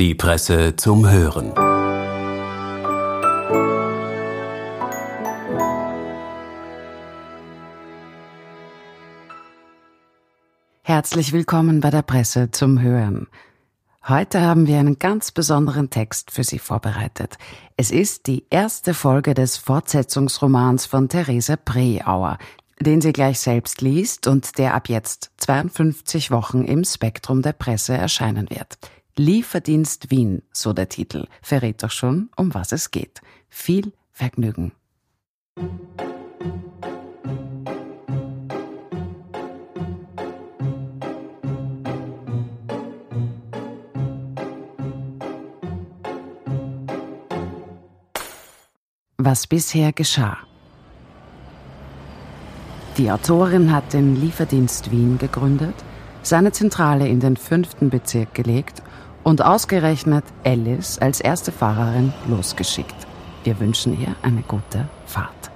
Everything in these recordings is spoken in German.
Die Presse zum Hören. Herzlich willkommen bei der Presse zum Hören. Heute haben wir einen ganz besonderen Text für Sie vorbereitet. Es ist die erste Folge des Fortsetzungsromans von Therese Preauer, den sie gleich selbst liest und der ab jetzt 52 Wochen im Spektrum der Presse erscheinen wird. Lieferdienst Wien, so der Titel, verrät doch schon, um was es geht. Viel Vergnügen. Was bisher geschah. Die Autorin hat den Lieferdienst Wien gegründet, seine Zentrale in den fünften Bezirk gelegt und ausgerechnet Alice als erste Fahrerin losgeschickt. Wir wünschen ihr eine gute Fahrt.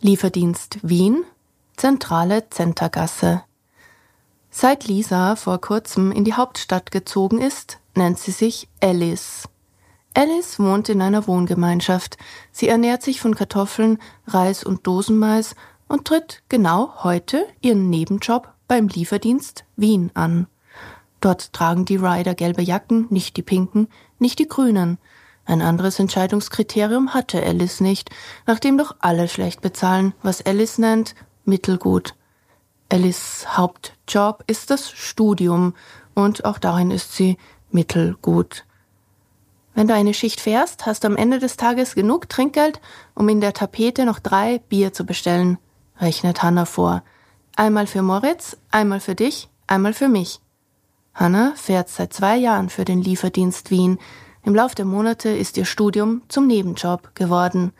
Lieferdienst Wien, Zentrale Zentergasse. Seit Lisa vor kurzem in die Hauptstadt gezogen ist, nennt sie sich Alice. Alice wohnt in einer Wohngemeinschaft. Sie ernährt sich von Kartoffeln, Reis und Dosenmais und tritt genau heute ihren Nebenjob beim Lieferdienst Wien an. Dort tragen die Rider gelbe Jacken, nicht die pinken, nicht die grünen. Ein anderes Entscheidungskriterium hatte Alice nicht, nachdem doch alle schlecht bezahlen, was Alice nennt Mittelgut. Alice Hauptjob ist das Studium und auch darin ist sie mittelgut. Wenn du eine Schicht fährst, hast du am Ende des Tages genug Trinkgeld, um in der Tapete noch drei Bier zu bestellen, rechnet Hanna vor. Einmal für Moritz, einmal für dich, einmal für mich. Hanna fährt seit zwei Jahren für den Lieferdienst Wien. Im Lauf der Monate ist ihr Studium zum Nebenjob geworden.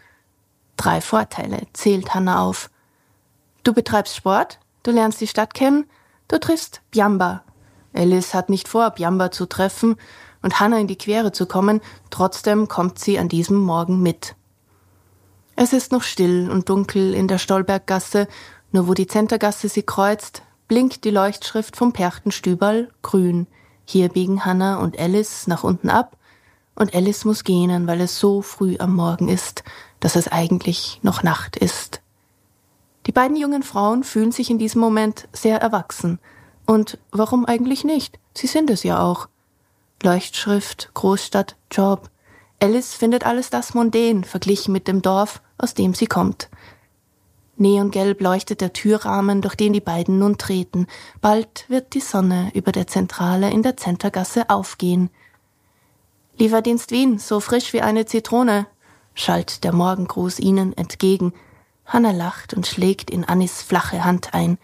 Drei Vorteile zählt Hanna auf. Du betreibst Sport, du lernst die Stadt kennen, du triffst Biamba. Alice hat nicht vor, Biamba zu treffen, und Hannah in die Quere zu kommen, trotzdem kommt sie an diesem Morgen mit. Es ist noch still und dunkel in der Stolberggasse, nur wo die Zentergasse sie kreuzt, blinkt die Leuchtschrift vom Perchtenstüberl grün. Hier biegen Hannah und Alice nach unten ab, und Alice muss gähnen, weil es so früh am Morgen ist, dass es eigentlich noch Nacht ist. Die beiden jungen Frauen fühlen sich in diesem Moment sehr erwachsen. Und warum eigentlich nicht? Sie sind es ja auch. Leuchtschrift, Großstadt, Job. Alice findet alles das mundän verglichen mit dem Dorf, aus dem sie kommt. Neongelb leuchtet der Türrahmen, durch den die beiden nun treten. Bald wird die Sonne über der Zentrale in der Zentergasse aufgehen. Lieferdienst Wien, so frisch wie eine Zitrone, schallt der Morgengruß ihnen entgegen. Hanna lacht und schlägt in Annis flache Hand ein.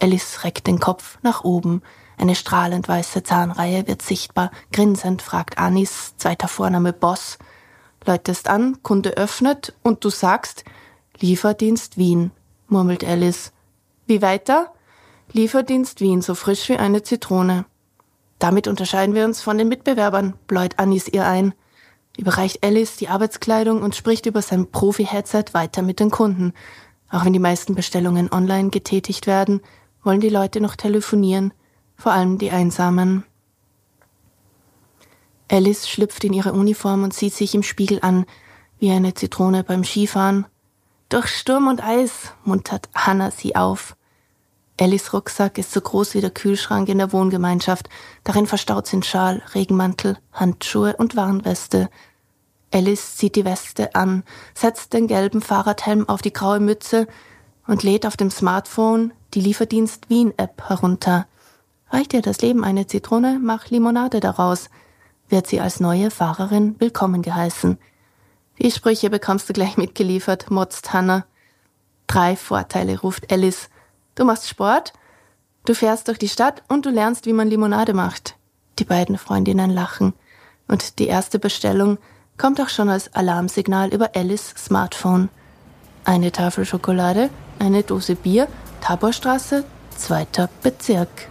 Alice reckt den Kopf nach oben. Eine strahlend weiße Zahnreihe wird sichtbar. Grinsend fragt Anis, zweiter Vorname Boss. Läutest an, Kunde öffnet und du sagst, Lieferdienst Wien, murmelt Alice. Wie weiter? Lieferdienst Wien, so frisch wie eine Zitrone. Damit unterscheiden wir uns von den Mitbewerbern, bläut Anis ihr ein. Überreicht Alice die Arbeitskleidung und spricht über sein Profi-Headset weiter mit den Kunden. Auch wenn die meisten Bestellungen online getätigt werden, wollen die Leute noch telefonieren vor allem die Einsamen. Alice schlüpft in ihre Uniform und sieht sich im Spiegel an, wie eine Zitrone beim Skifahren. Durch Sturm und Eis muntert Hannah sie auf. Alice Rucksack ist so groß wie der Kühlschrank in der Wohngemeinschaft. Darin verstaut sind Schal, Regenmantel, Handschuhe und Warnweste. Alice zieht die Weste an, setzt den gelben Fahrradhelm auf die graue Mütze und lädt auf dem Smartphone die Lieferdienst Wien App herunter. Reicht dir das Leben eine Zitrone, mach Limonade daraus, wird sie als neue Fahrerin willkommen geheißen. Die Sprüche bekommst du gleich mitgeliefert, motzt Hannah. Drei Vorteile, ruft Alice. Du machst Sport, du fährst durch die Stadt und du lernst, wie man Limonade macht. Die beiden Freundinnen lachen. Und die erste Bestellung kommt auch schon als Alarmsignal über Alice Smartphone. Eine Tafel Schokolade, eine Dose Bier, Taborstraße, zweiter Bezirk.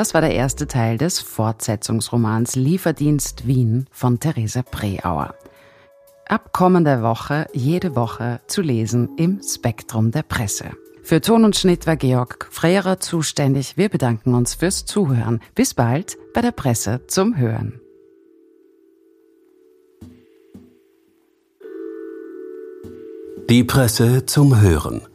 Das war der erste Teil des Fortsetzungsromans Lieferdienst Wien von Therese Preauer. Ab kommender Woche jede Woche zu lesen im Spektrum der Presse. Für Ton und Schnitt war Georg Freierer zuständig. Wir bedanken uns fürs Zuhören. Bis bald bei der Presse zum Hören. Die Presse zum Hören.